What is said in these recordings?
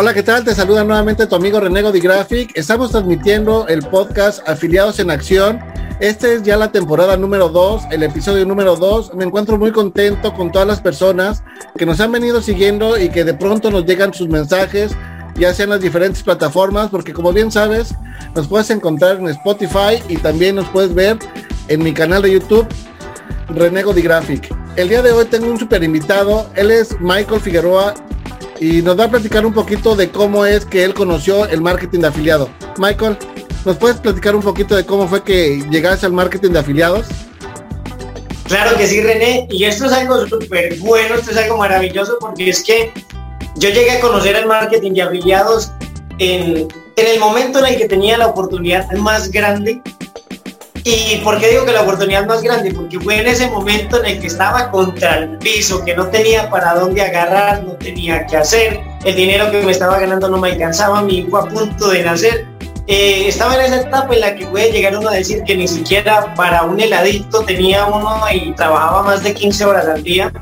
Hola, ¿qué tal? Te saluda nuevamente tu amigo Renego de Graphic. Estamos transmitiendo el podcast Afiliados en Acción. Este es ya la temporada número 2, el episodio número 2. Me encuentro muy contento con todas las personas que nos han venido siguiendo y que de pronto nos llegan sus mensajes, ya sean las diferentes plataformas, porque como bien sabes, nos puedes encontrar en Spotify y también nos puedes ver en mi canal de YouTube, Renego de Graphic. El día de hoy tengo un super invitado. Él es Michael Figueroa y nos va a platicar un poquito de cómo es que él conoció el marketing de afiliado. Michael, ¿nos puedes platicar un poquito de cómo fue que llegaste al marketing de afiliados? Claro que sí, René, y esto es algo súper bueno, esto es algo maravilloso porque es que yo llegué a conocer el marketing de afiliados en, en el momento en el que tenía la oportunidad más grande ¿Y por qué digo que la oportunidad más grande? Porque fue en ese momento en el que estaba contra el piso, que no tenía para dónde agarrar, no tenía qué hacer, el dinero que me estaba ganando no me alcanzaba, mi hijo a punto de nacer. Eh, estaba en esa etapa en la que puede llegar uno a decir que ni siquiera para un heladito tenía uno y trabajaba más de 15 horas al día.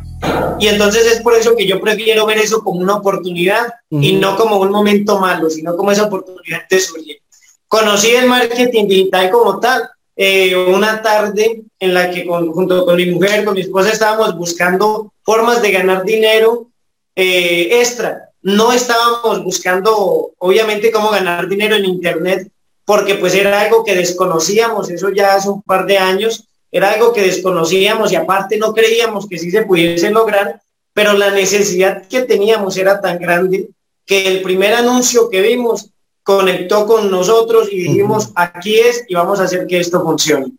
Y entonces es por eso que yo prefiero ver eso como una oportunidad y no como un momento malo, sino como esa oportunidad de surgir. Conocí el marketing digital como tal, eh, una tarde en la que junto con mi mujer, con mi esposa, estábamos buscando formas de ganar dinero eh, extra. No estábamos buscando, obviamente, cómo ganar dinero en Internet, porque pues era algo que desconocíamos, eso ya hace un par de años, era algo que desconocíamos y aparte no creíamos que sí se pudiese lograr, pero la necesidad que teníamos era tan grande que el primer anuncio que vimos conectó con nosotros y dijimos, aquí es y vamos a hacer que esto funcione.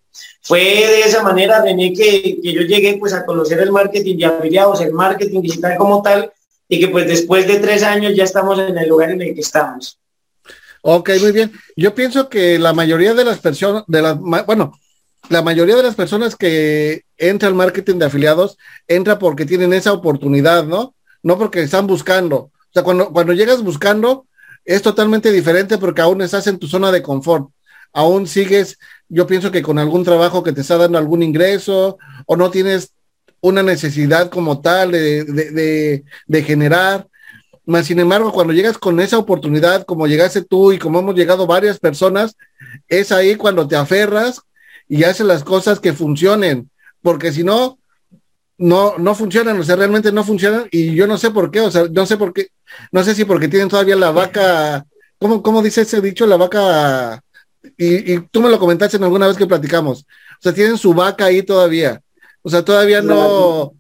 Fue de esa manera, René, que, que yo llegué pues a conocer el marketing de afiliados, el marketing digital como tal, y que pues después de tres años ya estamos en el lugar en el que estamos. Ok, muy bien. Yo pienso que la mayoría de las personas, de las, bueno, la mayoría de las personas que entra al marketing de afiliados entra porque tienen esa oportunidad, ¿no? No porque están buscando. O sea, cuando, cuando llegas buscando, es totalmente diferente porque aún estás en tu zona de confort. Aún sigues, yo pienso que con algún trabajo que te está dando algún ingreso o no tienes una necesidad como tal de, generar. Más sin embargo, cuando llegas con esa oportunidad, como llegaste tú y como hemos llegado varias personas, es ahí cuando te aferras y haces las cosas que funcionen. Porque si no, no, no funcionan, o sea, realmente no funcionan y yo no sé por qué, o sea, no sé por qué, no sé si porque tienen todavía la vaca, ¿cómo, cómo dice ese dicho? La vaca, y, tú me lo comentaste en alguna vez que platicamos, o sea, tienen su vaca ahí todavía, o sea, todavía no,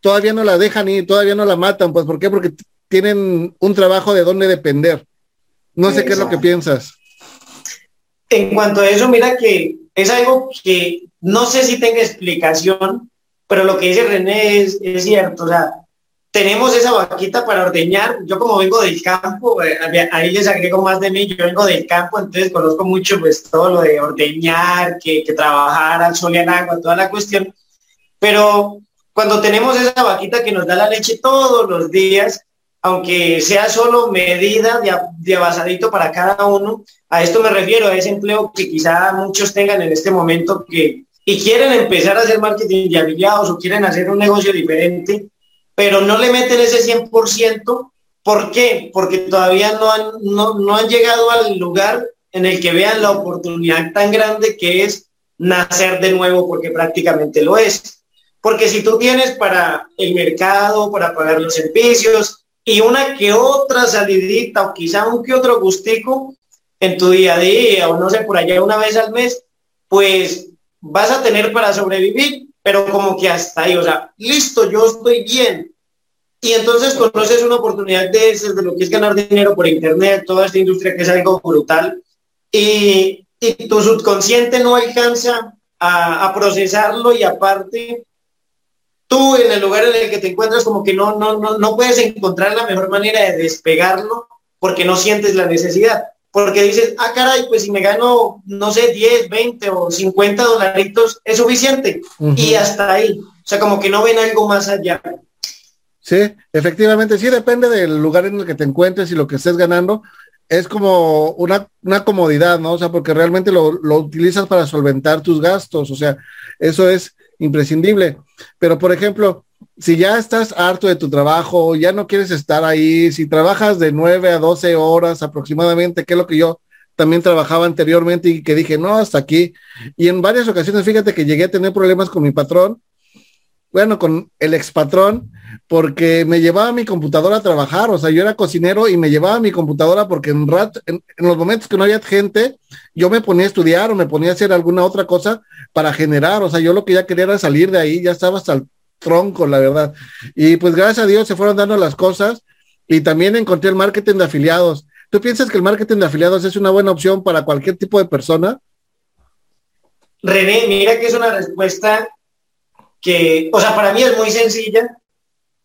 todavía no la dejan ir, todavía no la matan, pues, ¿por qué? Porque tienen un trabajo de dónde depender. No sé qué es lo que piensas. En cuanto a eso, mira que es algo que no sé si tenga explicación, pero lo que dice René es, cierto, o sea, tenemos esa vaquita para ordeñar. Yo como vengo del campo, eh, ahí les agrego más de mí, yo vengo del campo, entonces conozco mucho pues todo lo de ordeñar, que, que trabajar al sol y al agua, toda la cuestión. Pero cuando tenemos esa vaquita que nos da la leche todos los días, aunque sea solo medida de, de para cada uno, a esto me refiero, a ese empleo que quizá muchos tengan en este momento que y quieren empezar a hacer marketing de afiliados o quieren hacer un negocio diferente, pero no le meten ese 100%. ¿Por qué? Porque todavía no han, no, han llegado al lugar en el que vean la oportunidad tan grande que es nacer de nuevo, porque prácticamente lo es. Porque si tú tienes para el mercado, para pagar los servicios y una que otra salidita o quizá un que otro gustico en tu día a día o no sé, por allá una vez al mes, pues vas a tener para sobrevivir, pero como que hasta ahí, o sea, listo, yo estoy bien. Y entonces conoces una oportunidad de esas, de lo que es ganar dinero por internet, toda esta industria que es algo brutal, y, tu subconsciente no alcanza a, procesarlo y aparte tú en el lugar en el que te encuentras como que no, no, no, no puedes encontrar la mejor manera de despegarlo porque no sientes la necesidad. Porque dices, ah, caray, pues si me gano, no sé, 10, 20 o 50 dolaritos, es suficiente. Y hasta ahí. O sea, como que no ven algo más allá. Sí, efectivamente, sí depende del lugar en el que te encuentres y lo que estés ganando. Es como una, una comodidad, ¿no? O sea, porque realmente lo, lo utilizas para solventar tus gastos. O sea, eso es imprescindible. Pero, por ejemplo, si ya estás harto de tu trabajo, ya no quieres estar ahí, si trabajas de 9 a 12 horas aproximadamente, que es lo que yo también trabajaba anteriormente y que dije, no, hasta aquí. Y en varias ocasiones, fíjate que llegué a tener problemas con mi patrón, bueno, con el ex patrón, porque me llevaba mi computadora a trabajar, o sea, yo era cocinero y me llevaba mi computadora porque en, rat, en, en, los momentos que no había gente, yo me ponía a estudiar o me ponía a hacer alguna otra cosa para generar, o sea, yo lo que ya quería era salir de ahí, ya estaba hasta el tronco, la verdad. Y pues gracias a Dios se fueron dando las cosas y también encontré el marketing de afiliados. ¿Tú piensas que el marketing de afiliados es una buena opción para cualquier tipo de persona? René, mira que es una respuesta que, o sea, para mí es muy sencilla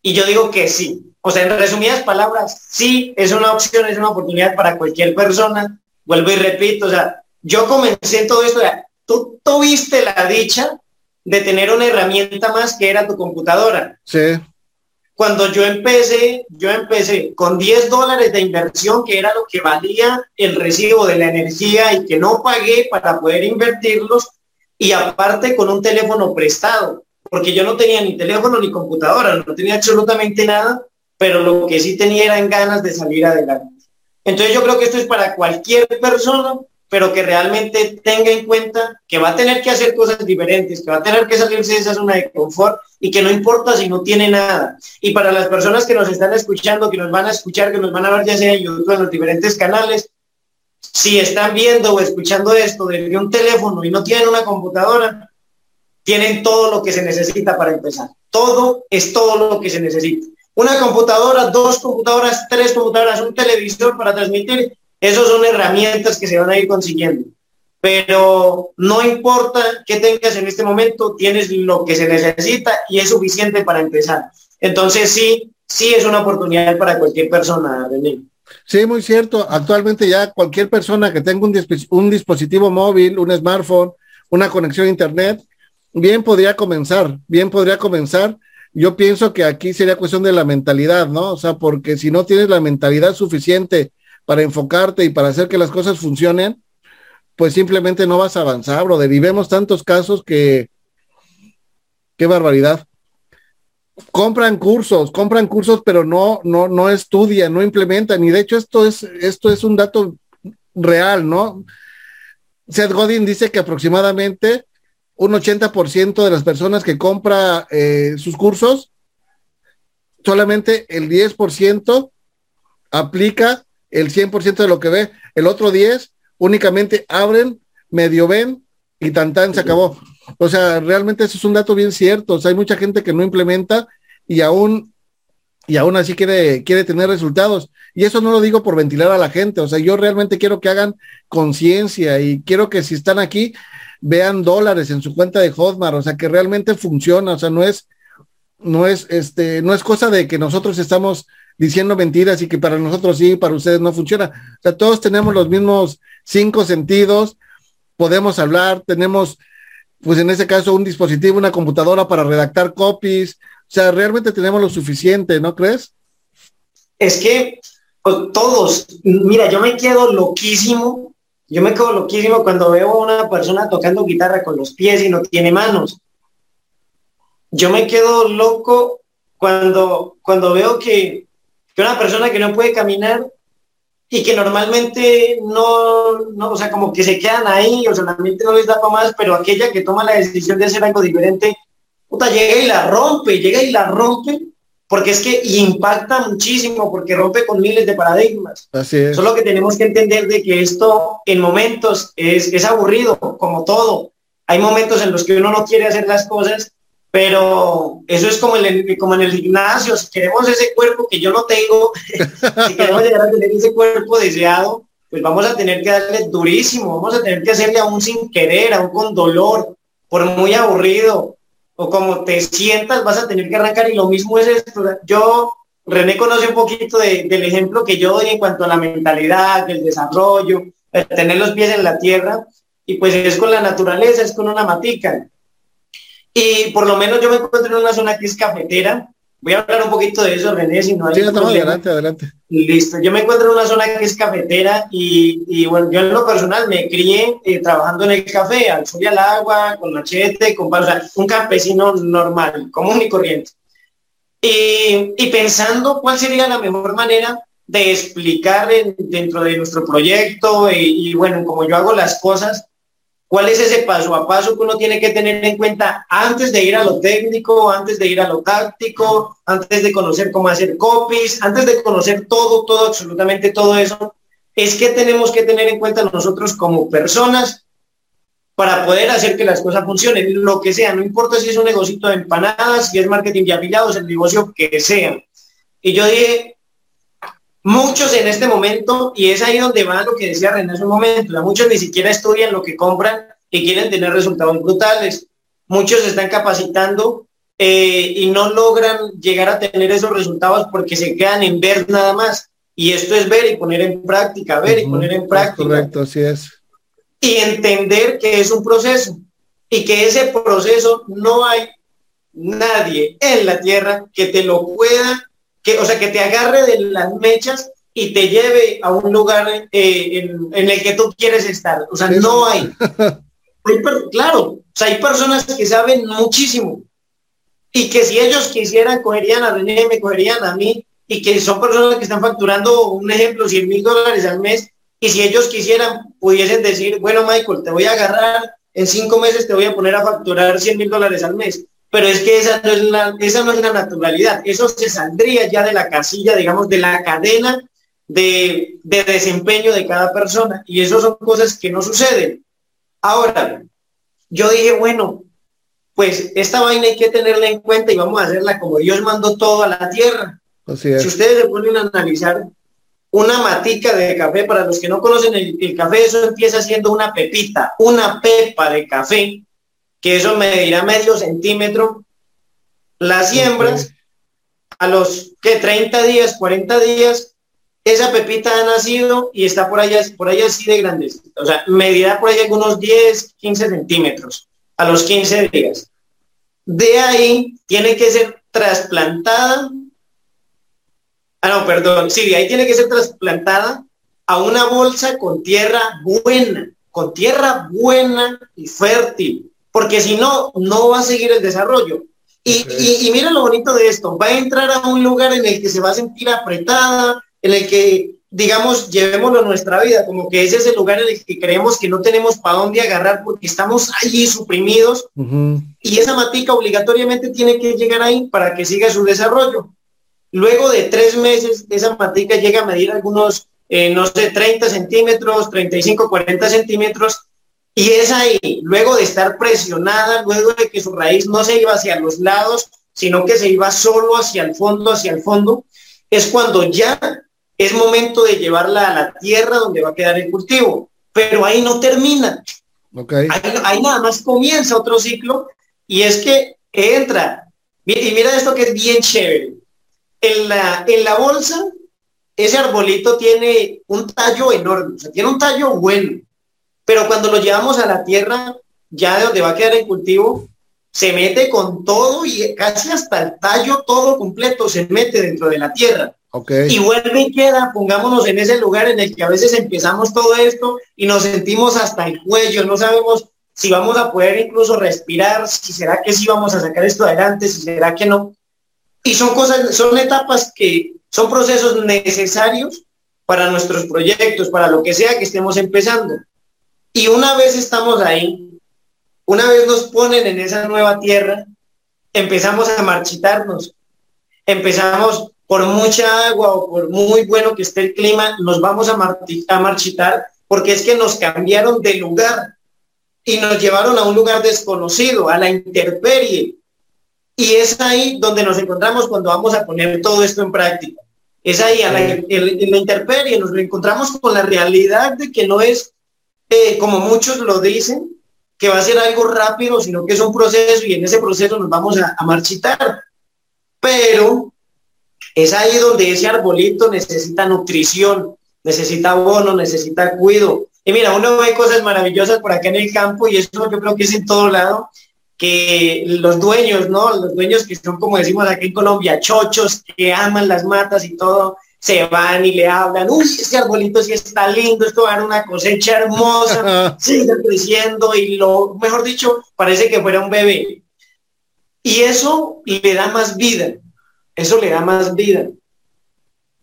y yo digo que sí. O sea, en resumidas palabras, sí, es una opción, es una oportunidad para cualquier persona. Vuelvo y repito, o sea, yo comencé en todo esto, tú tuviste la dicha de tener una herramienta más que era tu computadora. Sí. Cuando yo empecé, yo empecé con 10 dólares de inversión, que era lo que valía el recibo de la energía y que no pagué para poder invertirlos, y aparte con un teléfono prestado, porque yo no tenía ni teléfono ni computadora, no tenía absolutamente nada, pero lo que sí tenía eran ganas de salir adelante. Entonces yo creo que esto es para cualquier persona pero que realmente tenga en cuenta que va a tener que hacer cosas diferentes, que va a tener que salirse de esa zona de confort y que no importa si no tiene nada. Y para las personas que nos están escuchando, que nos van a escuchar, que nos van a ver ya sea en YouTube, en los diferentes canales, si están viendo o escuchando esto desde un teléfono y no tienen una computadora, tienen todo lo que se necesita para empezar. Todo es todo lo que se necesita. Una computadora, dos computadoras, tres computadoras, un televisor para transmitir esas son herramientas que se van a ir consiguiendo. Pero no importa qué tengas en este momento, tienes lo que se necesita y es suficiente para empezar. Entonces sí, sí es una oportunidad para cualquier persona, René. Sí, muy cierto. Actualmente ya cualquier persona que tenga un, un dispositivo móvil, un smartphone, una conexión a internet, bien podría comenzar, bien podría comenzar. Yo pienso que aquí sería cuestión de la mentalidad, ¿no? O sea, porque si no tienes la mentalidad suficiente para enfocarte y para hacer que las cosas funcionen, pues simplemente no vas a avanzar, bro. Vivemos tantos casos que, qué barbaridad. Compran cursos, compran cursos, pero no, no, no estudian, no implementan. Y de hecho esto es, esto es un dato real, ¿no? Seth Godin dice que aproximadamente un 80% de las personas que compra eh, sus cursos, solamente el 10% aplica el 100% de lo que ve. El otro 10 únicamente abren, medio ven y tan tan se acabó. O sea, realmente eso es un dato bien cierto. O sea, hay mucha gente que no implementa y aún y aún así quiere, quiere tener resultados. Y eso no lo digo por ventilar a la gente. O sea, yo realmente quiero que hagan conciencia y quiero que si están aquí vean dólares en su cuenta de Hotmart. O sea, que realmente funciona. O sea, no es, no es, este, no es cosa de que nosotros estamos diciendo mentiras y que para nosotros sí, para ustedes no funciona. O sea, todos tenemos los mismos cinco sentidos, podemos hablar, tenemos, pues en ese caso, un dispositivo, una computadora para redactar copies. O sea, realmente tenemos lo suficiente, ¿no crees? Es que pues, todos, mira, yo me quedo loquísimo, yo me quedo loquísimo cuando veo a una persona tocando guitarra con los pies y no tiene manos. Yo me quedo loco cuando, cuando veo que que una persona que no puede caminar y que normalmente no, no, o sea, como que se quedan ahí, o sea, la mente no les da para más, pero aquella que toma la decisión de hacer algo diferente, puta, llega y la rompe, llega y la rompe, porque es que impacta muchísimo, porque rompe con miles de paradigmas. Así es. Solo que tenemos que entender de que esto en momentos es, es aburrido, como todo. Hay momentos en los que uno no quiere hacer las cosas pero eso es como, el, como en el gimnasio, si queremos ese cuerpo que yo no tengo, si queremos llegar a tener ese cuerpo deseado, pues vamos a tener que darle durísimo, vamos a tener que hacerle aún sin querer, aún con dolor, por muy aburrido. o como te sientas, vas a tener que arrancar y lo mismo es esto. Yo, René conoce un poquito del ejemplo que yo doy en cuanto a la mentalidad, el desarrollo, tener los pies en la tierra, y pues es con la naturaleza, es con una matica. Y por lo menos yo me encuentro en una zona que es cafetera, Voy a hablar un poquito de eso, René, si no hay sí, adelante, adelante. Listo. Yo me encuentro en una zona que es cafetera y, bueno, yo en lo personal me crié eh, trabajando en el café, al sol y al agua, con machete, con o sea, un campesino normal, común y corriente. Y, y pensando cuál sería la mejor manera de explicar dentro de nuestro proyecto y, y bueno, como yo hago las cosas, ¿Cuál es ese paso a paso que uno tiene que tener en cuenta antes de ir a lo técnico, antes de ir a lo táctico, antes de conocer cómo hacer copies, antes de conocer todo, todo, absolutamente todo eso? Es que tenemos que tener en cuenta nosotros como personas para poder hacer que las cosas funcionen, lo que sea, no importa si es un negocio de empanadas, si es marketing de afiliados, el negocio que sea. Y yo dije, Muchos en este momento, y es ahí donde va lo que decía René hace un momento, muchos ni siquiera estudian lo que compran y quieren tener resultados brutales. Muchos se están capacitando eh, y no logran llegar a tener esos resultados porque se quedan en ver nada más. Y esto es ver y poner en práctica, ver y poner en práctica. correcto, así es. Y entender que es un proceso y que ese proceso no hay nadie en la tierra que te lo pueda que, o sea, que te agarre de las mechas y te lleve a un lugar eh, en, el que tú quieres estar. O sea, no hay. claro, o sea, hay personas que saben muchísimo y que si ellos quisieran, cogerían a René, me cogerían a mí y que son personas que están facturando, un ejemplo, 100 mil dólares al mes y si ellos quisieran, pudiesen decir, bueno, Michael, te voy a agarrar, en cinco meses te voy a poner a facturar 100 mil dólares al mes pero es que esa no es, la, esa no es la naturalidad, eso se saldría ya de la casilla, digamos, de la cadena de, de desempeño de cada persona, y eso son cosas que no suceden. Ahora, yo dije, bueno, pues esta vaina hay que tenerla en cuenta y vamos a hacerla como Dios mandó todo a la tierra. Si ustedes se ponen a analizar una matica de café, para los que no conocen el, el, café, eso empieza siendo una pepita, una pepa de café que eso medirá medio centímetro. Las siembras, a los que 30 días, 40 días, esa pepita ha nacido y está por allá, por allá así de grandes. O sea, medirá por ahí algunos 10, 15 centímetros a los 15 días. De ahí tiene que ser trasplantada. Ah, no, perdón. Sí, de ahí tiene que ser trasplantada a una bolsa con tierra buena, con tierra buena y fértil porque si no, no va a seguir el desarrollo. Y, y, mira lo bonito de esto, va a entrar a un lugar en el que se va a sentir apretada, en el que, digamos, llevémoslo a nuestra vida, como que ese es el lugar en el que creemos que no tenemos para dónde agarrar porque estamos allí suprimidos y esa matica obligatoriamente tiene que llegar ahí para que siga su desarrollo. Luego de tres meses, esa matica llega a medir algunos, eh, no sé, 30 centímetros, 35, 40 centímetros, y es ahí, luego de estar presionada, luego de que su raíz no se iba hacia los lados, sino que se iba solo hacia el fondo, hacia el fondo, es cuando ya es momento de llevarla a la tierra donde va a quedar el cultivo. Pero ahí no termina. Okay. Ahí, nada más comienza otro ciclo y es que entra. Y mira esto que es bien chévere. En la, en la bolsa, ese arbolito tiene un tallo enorme, o sea, tiene un tallo bueno pero cuando lo llevamos a la tierra, ya de donde va a quedar el cultivo, se mete con todo y casi hasta el tallo todo completo se mete dentro de la tierra. Okay. Y vuelve y queda, pongámonos en ese lugar en el que a veces empezamos todo esto y nos sentimos hasta el cuello, no sabemos si vamos a poder incluso respirar, si será que sí vamos a sacar esto adelante, si será que no. Y son cosas, son etapas que son procesos necesarios para nuestros proyectos, para lo que sea que estemos empezando. Y una vez estamos ahí, una vez nos ponen en esa nueva tierra, empezamos a marchitarnos. Empezamos por mucha agua o por muy bueno que esté el clima, nos vamos a, a marchitar porque es que nos cambiaron de lugar y nos llevaron a un lugar desconocido, a la intemperie. Y es ahí donde nos encontramos cuando vamos a poner todo esto en práctica. Es ahí, a la, en la intemperie, nos encontramos con la realidad de que no es como muchos lo dicen, que va a ser algo rápido, sino que es un proceso y en ese proceso nos vamos a, marchitar. Pero es ahí donde ese arbolito necesita nutrición, necesita abono, necesita cuido. Y mira, uno ve cosas maravillosas por acá en el campo y eso yo creo que es en todo lado, que los dueños, ¿no? Los dueños que son, como decimos aquí en Colombia, chochos, que aman las matas y todo, se van y le hablan, uy, este arbolito sí está lindo, esto va a dar una cosecha hermosa, sigue creciendo y lo, mejor dicho, parece que fuera un bebé. Y eso le da más vida, eso le da más vida.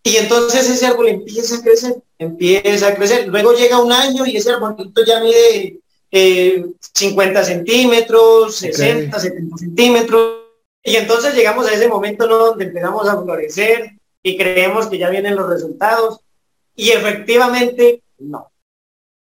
Y entonces ese árbol empieza a crecer, empieza a crecer. Luego llega un año y ese arbolito ya mide 50 eh, centímetros, 60, 70 centímetros. Y entonces llegamos a ese momento ¿no? donde empezamos a florecer y creemos que ya vienen los resultados. Y efectivamente, no.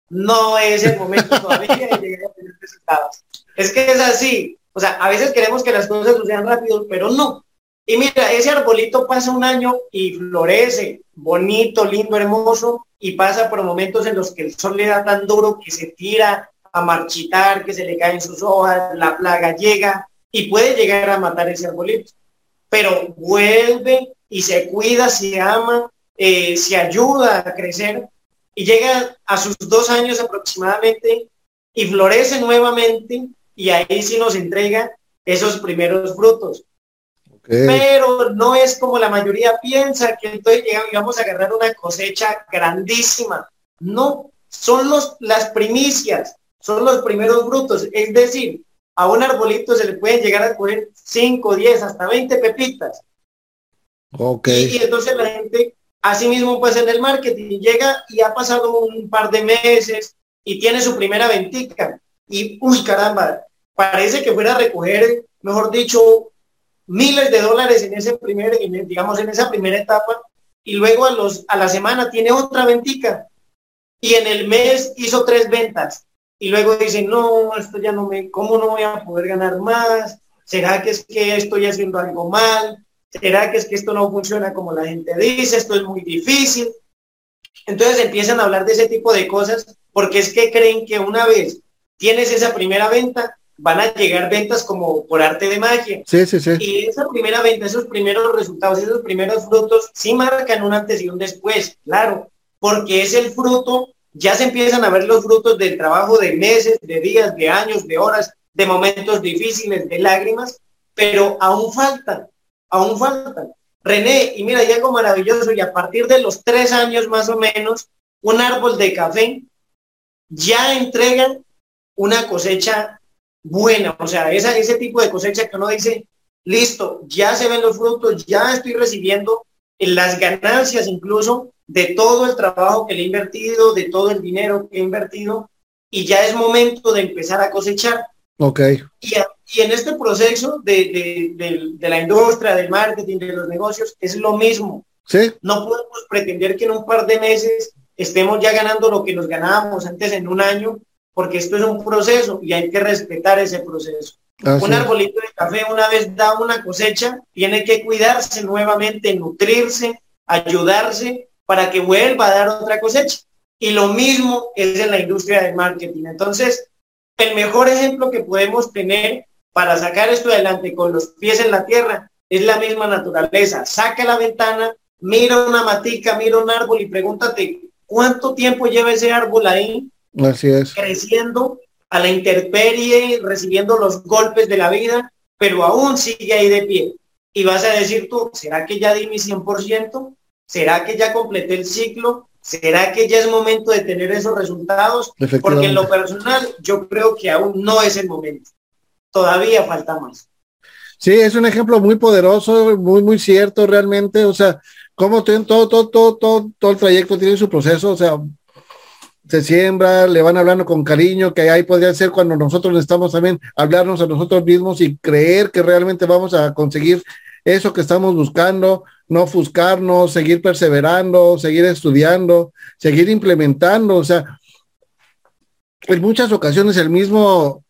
No es el momento todavía de llegar a tener resultados. Es que es así. O sea, a veces queremos que las cosas sucedan rápido, pero no. Y mira, ese arbolito pasa un año y florece, bonito, lindo, hermoso, y pasa por momentos en los que el sol le da tan duro que se tira a marchitar, que se le caen sus hojas, la plaga llega y puede llegar a matar ese arbolito. Pero vuelve y se cuida, se ama, eh, se ayuda a crecer y llega a sus dos años aproximadamente y florece nuevamente y ahí sí nos entrega esos primeros frutos. Pero no es como la mayoría piensa que entonces llegamos a agarrar una cosecha grandísima. No, son los, las primicias, son los primeros frutos. Es decir, a un arbolito se le pueden llegar a coger 5, 10, hasta 20 pepitas. Okay. Y, entonces la gente, así mismo pues en el marketing, llega y ha pasado un par de meses y tiene su primera ventica. Y, uy, caramba, parece que fuera a recoger, mejor dicho, miles de dólares en ese primer, digamos, en esa primera etapa, y luego a, los, a la semana tiene otra ventica, y en el mes hizo tres ventas, y luego dice, no, esto ya no me, ¿cómo no voy a poder ganar más? ¿Será que es que estoy haciendo algo mal? ¿Será que es que esto no funciona como la gente dice? Esto es muy difícil. Entonces empiezan a hablar de ese tipo de cosas porque es que creen que una vez tienes esa primera venta, van a llegar ventas como por arte de magia. Sí, sí, sí. Y esa primera venta, esos primeros resultados, esos primeros frutos, sí marcan un antes y un después, claro, porque es el fruto, ya se empiezan a ver los frutos del trabajo de meses, de días, de años, de horas, de momentos difíciles, de lágrimas, pero aún faltan, aún faltan. René, y mira, algo maravilloso, y a partir de los tres años más o menos, un árbol de café ya entrega una cosecha buena, o sea, esa, ese tipo de cosecha que uno dice, listo, ya se ven los frutos, ya estoy recibiendo las ganancias incluso de todo el trabajo que le he invertido, de todo el dinero que he invertido, y ya es momento de empezar a cosechar. Ok. Y, y en este proceso de, de, de, la industria, del marketing, de los negocios, es lo mismo. Sí. No podemos pretender que en un par de meses estemos ya ganando lo que nos ganábamos antes en un año porque esto es un proceso y hay que respetar ese proceso. un arbolito de café una vez da una cosecha, tiene que cuidarse nuevamente, nutrirse, ayudarse para que vuelva a dar otra cosecha. Y lo mismo es en la industria del marketing. Entonces, el mejor ejemplo que podemos tener para sacar esto adelante con los pies en la tierra es la misma naturaleza. Saca la ventana, mira una matica, mira un árbol y pregúntate, ¿cuánto tiempo lleva ese árbol ahí? Así es. Creciendo a la intemperie, recibiendo los golpes de la vida, pero aún sigue ahí de pie. Y vas a decir tú, ¿será que ya di mi 100%? ¿Será que ya completé el ciclo? ¿Será que ya es momento de tener esos resultados? Porque en lo personal yo creo que aún no es el momento. Todavía falta más. Sí, es un ejemplo muy poderoso, muy, muy cierto realmente. O sea, como todo, todo, todo, todo, todo el trayecto tiene su proceso. O sea, se siembra, le van hablando con cariño, que ahí podría ser cuando nosotros estamos también hablarnos a nosotros mismos y creer que realmente vamos a conseguir eso que estamos buscando, no ofuscarnos, seguir perseverando, seguir estudiando, seguir implementando, o sea, en muchas ocasiones el mismo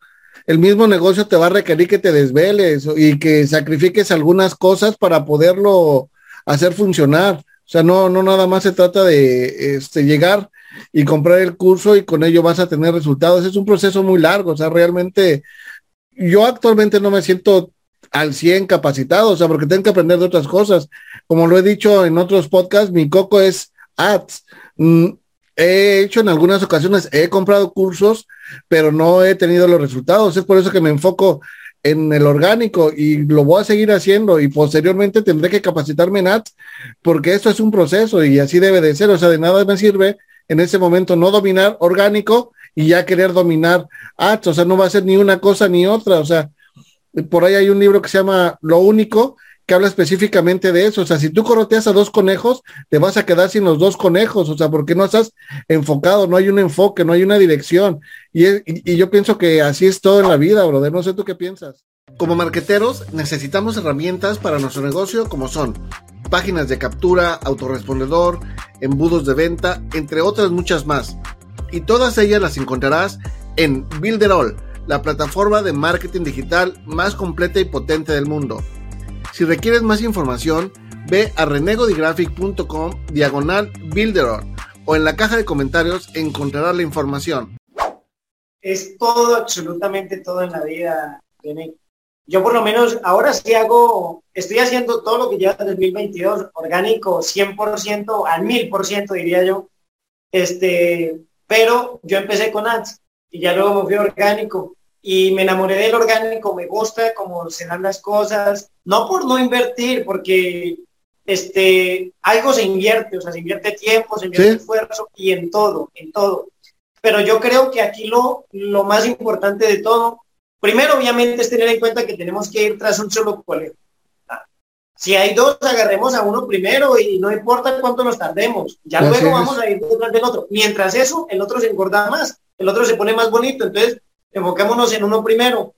el mismo negocio te va a requerir que te desveles y que sacrifiques algunas cosas para poderlo hacer funcionar. O sea, no, no nada más se trata de este, llegar y comprar el curso y con ello vas a tener resultados. Es un proceso muy largo, o sea, realmente yo actualmente no me siento al 100 capacitado, o sea, porque tengo que aprender de otras cosas. Como lo he dicho en otros podcasts, mi coco es ads. Mm, he hecho en algunas ocasiones, he comprado cursos, pero no he tenido los resultados. Es por eso que me enfoco en el orgánico y lo voy a seguir haciendo y posteriormente tendré que capacitarme en ads porque esto es un proceso y así debe de ser. O sea, de nada me sirve en ese momento no dominar orgánico y ya querer dominar ads. O sea, no va a ser ni una cosa ni otra. O sea, por ahí hay un libro que se llama Lo único que habla específicamente de eso. O sea, si tú coroteas a dos conejos, te vas a quedar sin los dos conejos. O sea, porque no estás enfocado, no hay un enfoque, no hay una dirección. Y, y, yo pienso que así es todo en la vida, brother. No sé tú qué piensas. Como marqueteros, necesitamos herramientas para nuestro negocio como son páginas de captura, autorrespondedor, embudos de venta, entre otras muchas más. Y todas ellas las encontrarás en Builderall, la plataforma de marketing digital más completa y potente del mundo. Si requieres más información, ve a renegodigraphic.com diagonal builder o en la caja de comentarios encontrarás la información. Es todo, absolutamente todo en la vida, Yo por lo menos ahora sí hago, estoy haciendo todo lo que lleva en 2022, orgánico 100%, al 1000% diría yo. Este, pero yo empecé con ads y ya luego me fui orgánico y me enamoré del orgánico, me gusta cómo se dan las cosas, no por no invertir, porque este, algo se invierte, o sea, se invierte tiempo, se invierte esfuerzo y en todo, en todo. Pero yo creo que aquí lo, lo más importante de todo, primero obviamente es tener en cuenta que tenemos que ir tras un solo colegio. Si hay dos, agarremos a uno primero y no importa cuánto nos tardemos, ya luego vamos a ir detrás del otro. Mientras eso, el otro se engorda más, el otro se pone más bonito, entonces enfoquémonos en uno primero.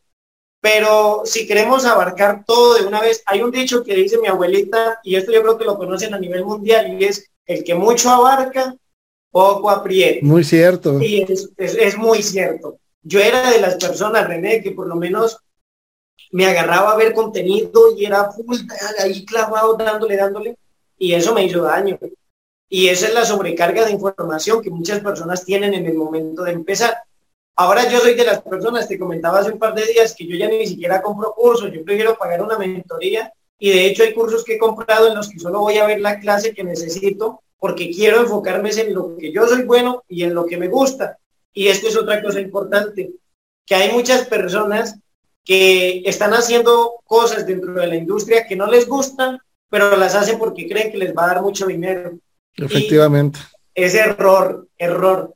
Pero si queremos abarcar todo de una vez, hay un dicho que dice mi abuelita, y esto yo creo que lo conocen a nivel mundial, y es el que mucho abarca, poco aprieta. Muy cierto. Y es, es, muy cierto. Yo era de las personas, René, que por lo menos me agarraba a ver contenido y era full, ahí clavado, dándole, dándole, y eso me hizo daño. Y esa es la sobrecarga de información que muchas personas tienen en el momento de empezar. Ahora yo soy de las personas, te comentaba hace un par de días que yo ya ni siquiera compro cursos, yo prefiero pagar una mentoría y de hecho hay cursos que he comprado en los que solo voy a ver la clase que necesito porque quiero enfocarme en lo que yo soy bueno y en lo que me gusta. Y esto es otra cosa importante, que hay muchas personas que están haciendo cosas dentro de la industria que no les gustan, pero las hacen porque creen que les va a dar mucho dinero. Efectivamente. es error, error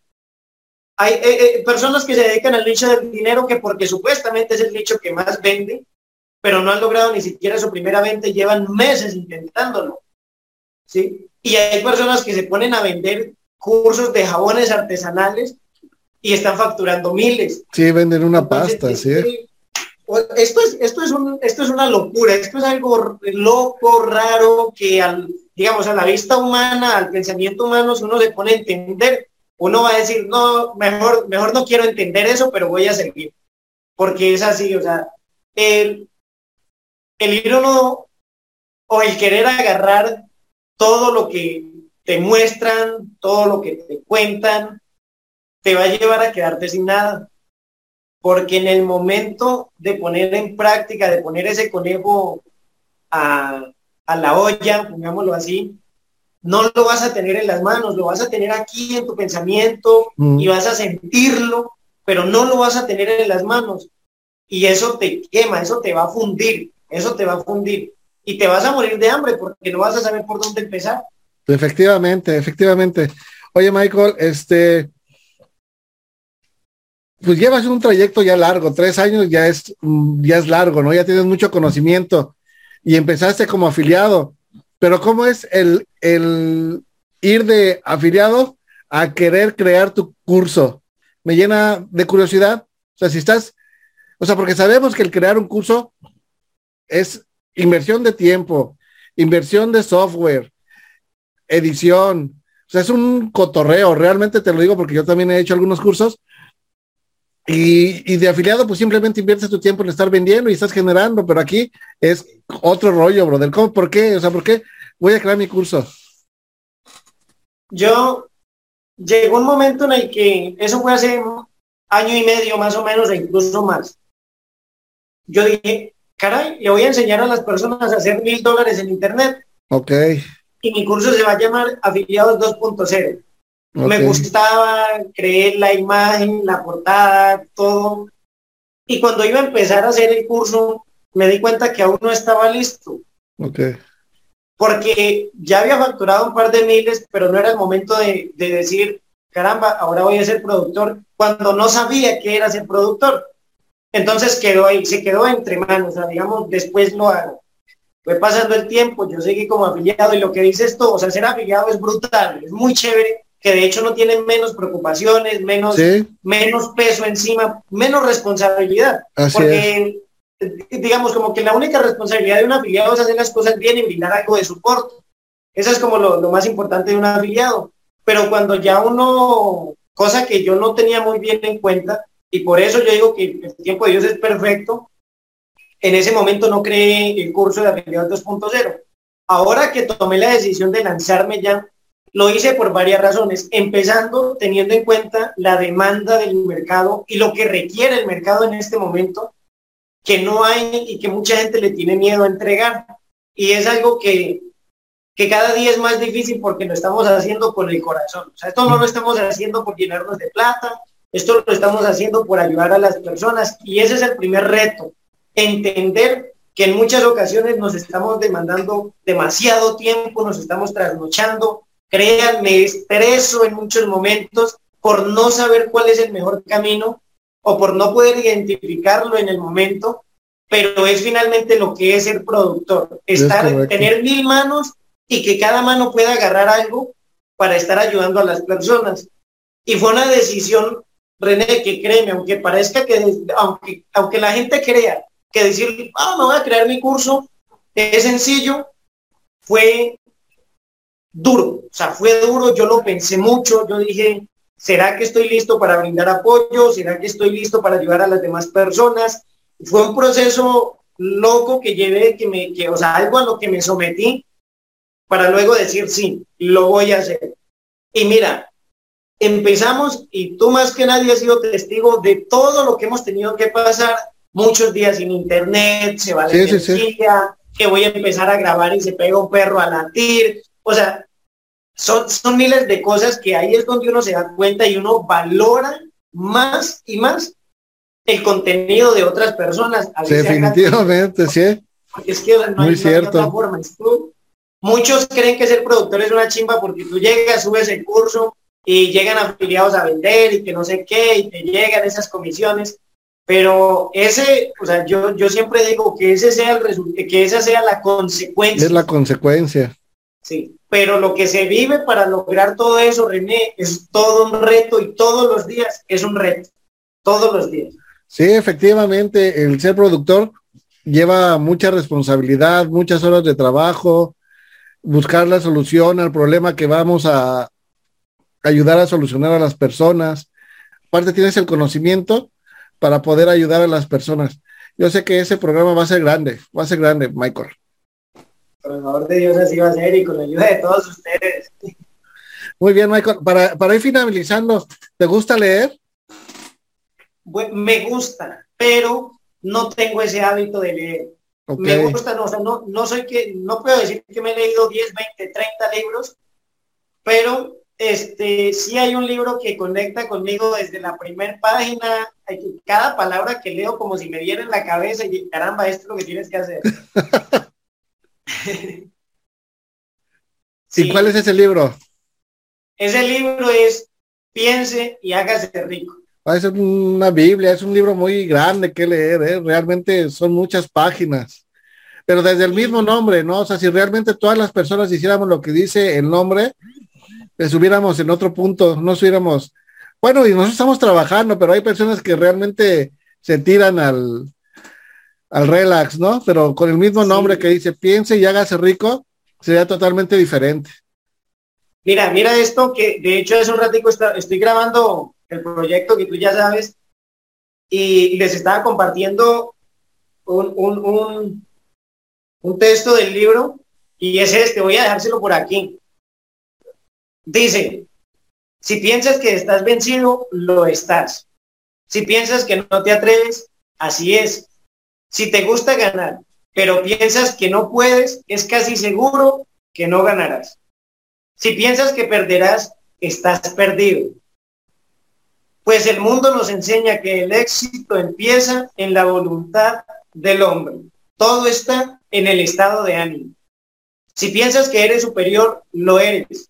hay eh, eh, personas que se dedican al nicho del dinero que porque supuestamente es el nicho que más vende, pero no han logrado ni siquiera su primera venta y llevan meses intentándolo. ¿sí? Y hay personas que se ponen a vender cursos de jabones artesanales y están facturando miles. Sí, venden una pasta, sí. Esto es, esto, es un, esto es una locura, esto es algo loco, raro, que al, digamos, a la vista humana, al pensamiento humano, uno se pone a entender, uno va a decir, no, mejor, mejor no quiero entender eso, pero voy a seguir. Porque es así, o sea, el, el o el querer agarrar todo lo que te muestran, todo lo que te cuentan, te va a llevar a quedarte sin nada. Porque en el momento de poner en práctica, de poner ese conejo a, a la olla, pongámoslo así, no lo vas a tener en las manos, lo vas a tener aquí en tu pensamiento mm. y vas a sentirlo, pero no lo vas a tener en las manos. Y eso te quema, eso te va a fundir, eso te va a fundir. Y te vas a morir de hambre porque no vas a saber por dónde empezar. Efectivamente, efectivamente. Oye, Michael, este, pues llevas un trayecto ya largo, tres años ya es, ya es largo, ¿no? Ya tienes mucho conocimiento y empezaste como afiliado. Pero ¿cómo es el, el ir de afiliado a querer crear tu curso? Me llena de curiosidad. O sea, si estás, o sea, porque sabemos que el crear un curso es inversión de tiempo, inversión de software, edición. O sea, es un cotorreo, realmente te lo digo porque yo también he hecho algunos cursos y, y, de afiliado, pues simplemente inviertes tu tiempo en estar vendiendo y estás generando, pero aquí es otro rollo, brother. ¿Cómo, ¿Por qué? O sea, ¿por qué voy a crear mi curso? Yo, llegó un momento en el que, eso fue hace año y medio más o menos, e incluso más. Yo dije, caray, le voy a enseñar a las personas a hacer mil dólares en Internet. Ok. Y mi curso se va a llamar Afiliados 2.0. Me gustaba creer la imagen, la portada, todo. Y cuando iba a empezar a hacer el curso, me di cuenta que aún no estaba listo. Porque ya había facturado un par de miles, pero no era el momento de, de decir, caramba, ahora voy a ser productor, cuando no sabía que era ser productor. Entonces quedó ahí, se quedó entre manos, o sea, digamos, después lo hago. Fue pasando el tiempo, yo seguí como afiliado y lo que dice esto, o sea, ser afiliado es brutal, es muy chévere, que de hecho no tienen menos preocupaciones, menos, menos peso encima, menos responsabilidad. porque, digamos, como que la única responsabilidad de un afiliado es hacer las cosas bien y brindar algo de soporte. Eso es como lo, lo más importante de un afiliado. Pero cuando ya uno, cosa que yo no tenía muy bien en cuenta, y por eso yo digo que el tiempo de Dios es perfecto, en ese momento no creé el curso de afiliados 2.0. Ahora que tomé la decisión de lanzarme ya, lo hice por varias razones, empezando teniendo en cuenta la demanda del mercado y lo que requiere el mercado en este momento, que no hay y que mucha gente le tiene miedo a entregar. Y es algo que, que cada día es más difícil porque lo estamos haciendo con el corazón. O sea, esto no lo estamos haciendo por llenarnos de plata, esto lo estamos haciendo por ayudar a las personas y ese es el primer reto, entender que en muchas ocasiones nos estamos demandando demasiado tiempo, nos estamos trasnochando, créanme, estreso en muchos momentos por no saber cuál es el mejor camino o por no poder identificarlo en el momento, pero es finalmente lo que es ser productor, estar, tener mil manos y que cada mano pueda agarrar algo para estar ayudando a las personas. Y fue una decisión René, que créeme, aunque parezca que, aunque, aunque la gente crea que decir, ah, me voy a crear mi curso, es sencillo, fue duro, o sea, fue duro, yo lo pensé mucho, yo dije, ¿será que estoy listo para brindar apoyo? ¿Será que estoy listo para ayudar a las demás personas? Fue un proceso loco que llevé, que me, que, o sea, algo a lo que me sometí para luego decir, sí, lo voy a hacer. Y mira, empezamos y tú más que nadie has sido testigo de todo lo que hemos tenido que pasar, muchos días sin internet, se va la energía, que voy a empezar a grabar y se pega un perro a latir, o sea, son, son miles de cosas que ahí es donde uno se da cuenta y uno valora más y más el contenido de otras personas. definitivamente, sí. es que no hay, cierto. otra forma. Muchos creen que ser productor es una chimba porque tú llegas, subes el curso, y llegan afiliados a vender y que no sé qué, y te llegan esas comisiones. Pero ese, o sea, yo, yo siempre digo que ese sea el resultado, que esa sea la consecuencia. Es la consecuencia. Sí, pero lo que se vive para lograr todo eso, René, es todo un reto y todos los días es un reto, todos los días. Sí, efectivamente, el ser productor lleva mucha responsabilidad, muchas horas de trabajo, buscar la solución al problema que vamos a, ayudar a solucionar a las personas. Aparte tienes el conocimiento para poder ayudar a las personas. Yo sé que ese programa va a ser grande, va a ser grande, Michael. Por el favor de Dios así va a ser y con la ayuda de todos ustedes. Muy bien, Michael. Para, para ir finalizando, ¿te gusta leer? me gusta, pero no tengo ese hábito de leer. Me gusta, no, no, no soy que, no puedo decir que me he leído 10, 20, 30 libros, pero este, sí hay un libro que conecta conmigo desde la primera página, cada palabra que leo como si me diera en la cabeza y caramba, esto es lo que tienes que hacer. ¿Y cuál es ese libro? Ese libro es Piense y hágase rico. Ah, es una Biblia, es un libro muy grande que leer, ¿eh? realmente son muchas páginas. Pero desde el mismo nombre, ¿no? O sea, si realmente todas las personas hiciéramos lo que dice el nombre, estuviéramos en otro punto, no estuviéramos, bueno, y nosotros estamos trabajando, pero hay personas que realmente se tiran al, al relax, ¿no? Pero con el mismo nombre que dice, piense y hágase rico, sería totalmente diferente. Mira, mira esto que de hecho hace un ratico estoy grabando el proyecto que tú ya sabes y les estaba compartiendo un, un, un, un texto del libro y es este, voy a dejárselo por aquí. Dice, Si piensas que estás vencido, lo estás. Si piensas que no te atreves, así es. Si te gusta ganar, pero piensas que no puedes, es casi seguro que no ganarás. Si piensas que perderás, estás perdido. Pues el mundo nos enseña que el éxito empieza en la voluntad del hombre. Todo está en el estado de ánimo. Si piensas que eres superior, lo eres.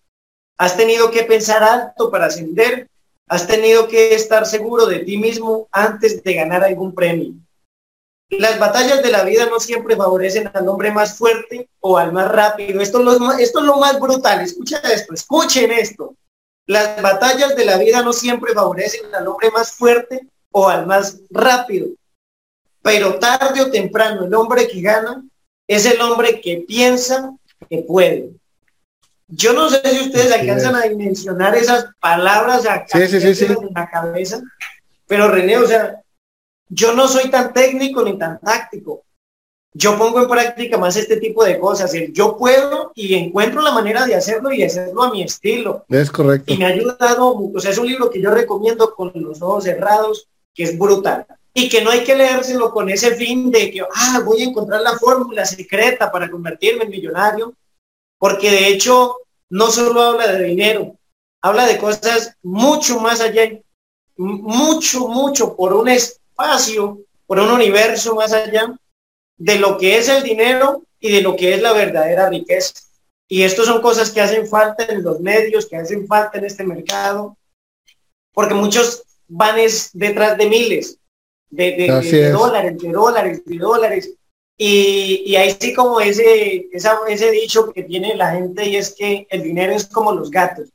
Has tenido que pensar alto para ascender. Has tenido que estar seguro de ti mismo antes de ganar algún premio. Las batallas de la vida no siempre favorecen al hombre más fuerte o al más rápido. Esto es lo, esto es lo más brutal. Escucha esto, escuchen esto. Las batallas de la vida no siempre favorecen al hombre más fuerte o al más rápido. Pero tarde o temprano el hombre que gana es el hombre que piensa que puede. Yo no sé si ustedes alcanzan a dimensionar esas palabras a en la cabeza, pero René, o sea, yo no soy tan técnico ni tan táctico. Yo pongo en práctica más este tipo de cosas. yo puedo y encuentro la manera de hacerlo y hacerlo a mi estilo. Es correcto. Y me ha ayudado, o sea, es un libro que yo recomiendo con los ojos cerrados, que es brutal. Y que no hay que leérselo con ese fin de que, ah, voy a encontrar la fórmula secreta para convertirme en millonario. Porque de hecho, no solo habla de dinero, habla de cosas mucho más allá, mucho, mucho por un espacio, por un universo más allá de lo que es el dinero y de lo que es la verdadera riqueza. Y esto son cosas que hacen falta en los medios, que hacen falta en este mercado, porque muchos van detrás de miles de, dólares, de dólares, de dólares. Y, y ahí sí como ese, ese dicho que tiene la gente y es que el dinero es como los gatos.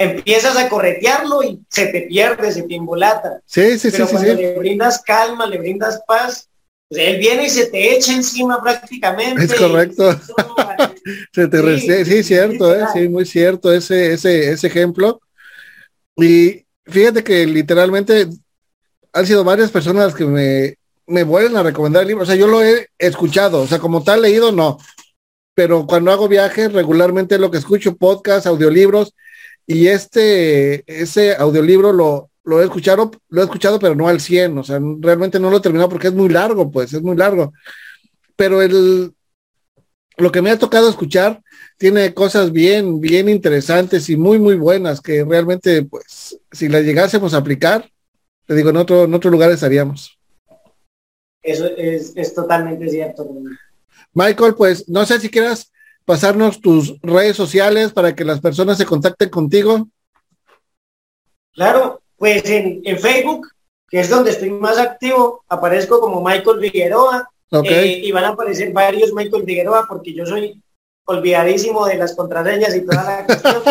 Empiezas a corretearlo y se te pierde, se te embolata. Sí, sí, Pero sí, cuando le brindas calma, le brindas paz, pues él viene y se te echa encima prácticamente. Es correcto. se te sí, sí, cierto, eh, sí, muy cierto ese, ese, ese ejemplo. Y fíjate que literalmente han sido varias personas que me, me vuelven a recomendar el libro. O sea, yo lo he escuchado, o sea, como tal leído, no. Pero cuando hago viajes, regularmente lo que escucho, podcast, audiolibros, y este, ese audiolibro lo, lo he escuchado, lo he escuchado, pero no al 100, o sea, realmente no lo he terminado porque es muy largo, pues, es muy largo. Pero el, lo que me ha tocado escuchar tiene cosas bien, bien interesantes y muy, muy buenas que realmente, pues, si las llegásemos a aplicar, te digo, en otro, en otro lugar estaríamos. Eso es, es totalmente cierto. Michael, pues no sé si quieras pasarnos tus redes sociales para que las personas se contacten contigo. Claro, pues en, en Facebook, que es donde estoy más activo, aparezco como Michael Figueroa. Eh, y van a aparecer varios Michael Figueroa porque yo soy olvidadísimo de las contraseñas y toda la cuestión.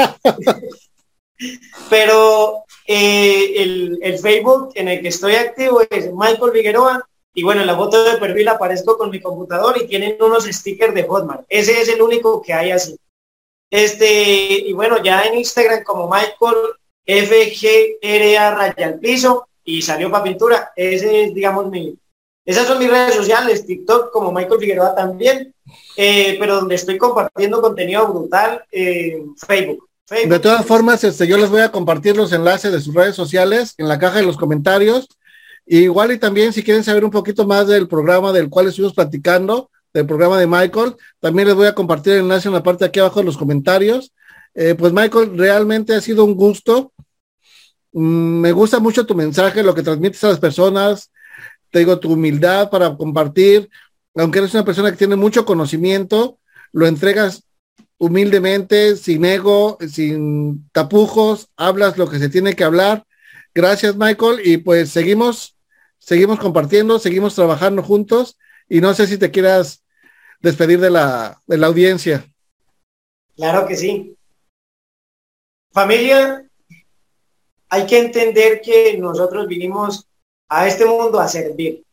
Pero eh, el, el, Facebook en el que estoy activo es Michael Figueroa y bueno, en la foto de perfil aparezco con mi computador y tienen unos stickers de Hotmart. Ese es el único que hay así. Este, y bueno, ya en Instagram como Michael FGRA raya al piso y salió para pintura. Ese es, digamos, mi... Esas son mis redes sociales, TikTok como Michael Figueroa también, eh, pero donde estoy compartiendo contenido brutal, eh, Facebook. De todas formas, este, yo les voy a compartir los enlaces de sus redes sociales en la caja de los comentarios. Igual y también si quieren saber un poquito más del programa del cual estuvimos platicando, del programa de Michael, también les voy a compartir el enlace en la parte de aquí abajo de los comentarios. Eh, pues Michael, realmente ha sido un gusto. Mm, me gusta mucho tu mensaje, lo que transmites a las personas. Te digo, tu humildad para compartir. Aunque eres una persona que tiene mucho conocimiento, lo entregas humildemente, sin ego, sin tapujos, hablas lo que se tiene que hablar. Gracias, Michael. Y pues seguimos, seguimos compartiendo, seguimos trabajando juntos. Y no sé si te quieras despedir de la, de la audiencia. Claro que sí. Familia, hay que entender que nosotros vinimos a este mundo a servir.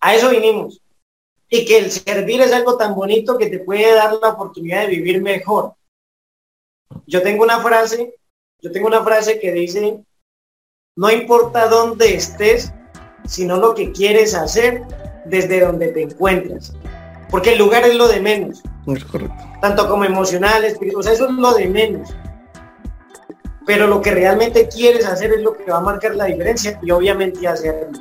A eso vinimos y que el servir es algo tan bonito que te puede dar la oportunidad de vivir mejor. Yo tengo una frase, yo tengo una frase que dice, no importa dónde estés, sino lo que quieres hacer desde donde te encuentras. Porque el lugar es lo de menos. Es correcto. Tanto como emocional, espiritual, o sea, eso es lo de menos. pero lo que realmente quieres hacer es lo que va a marcar la diferencia y obviamente hacerlo.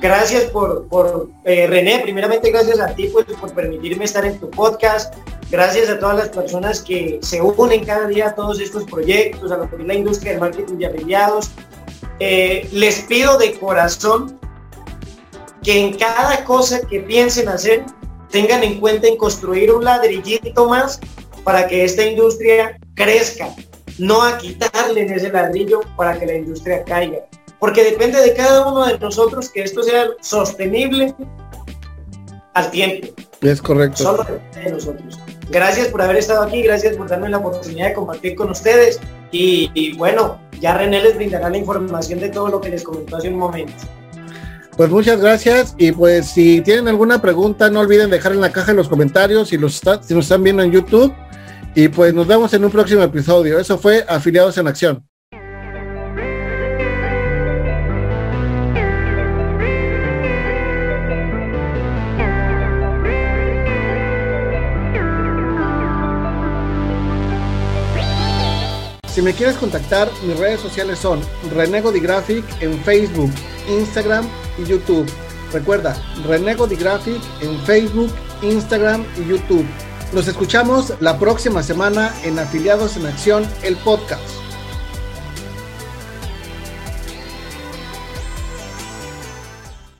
Gracias por, por eh, René, primeramente gracias a ti pues, por permitirme estar en tu podcast. Gracias a todas las personas que se unen cada día a todos estos proyectos, a lo que es la industria del marketing de afiliados. Eh, les pido de corazón que en cada cosa que piensen hacer tengan en cuenta en construir un ladrillito más para que esta industria crezca, no a quitarle en ese ladrillo para que la industria caiga porque depende de cada uno de nosotros que esto sea sostenible al tiempo. Es correcto. Solo depende de nosotros. Gracias por haber estado aquí, gracias por darme la oportunidad de compartir con ustedes y, bueno, ya René les brindará la información de todo lo que les comentó hace un momento. Pues muchas gracias y pues si tienen alguna pregunta no olviden dejar en la caja en los comentarios si, los si nos están viendo en YouTube y pues nos vemos en un próximo episodio. Eso fue Afiliados en Acción. Me quieres contactar, mis redes sociales son Renego Graphic en Facebook, Instagram y YouTube. Recuerda, Renego Graphic en Facebook, Instagram y YouTube. Nos escuchamos la próxima semana en Afiliados en Acción, el podcast.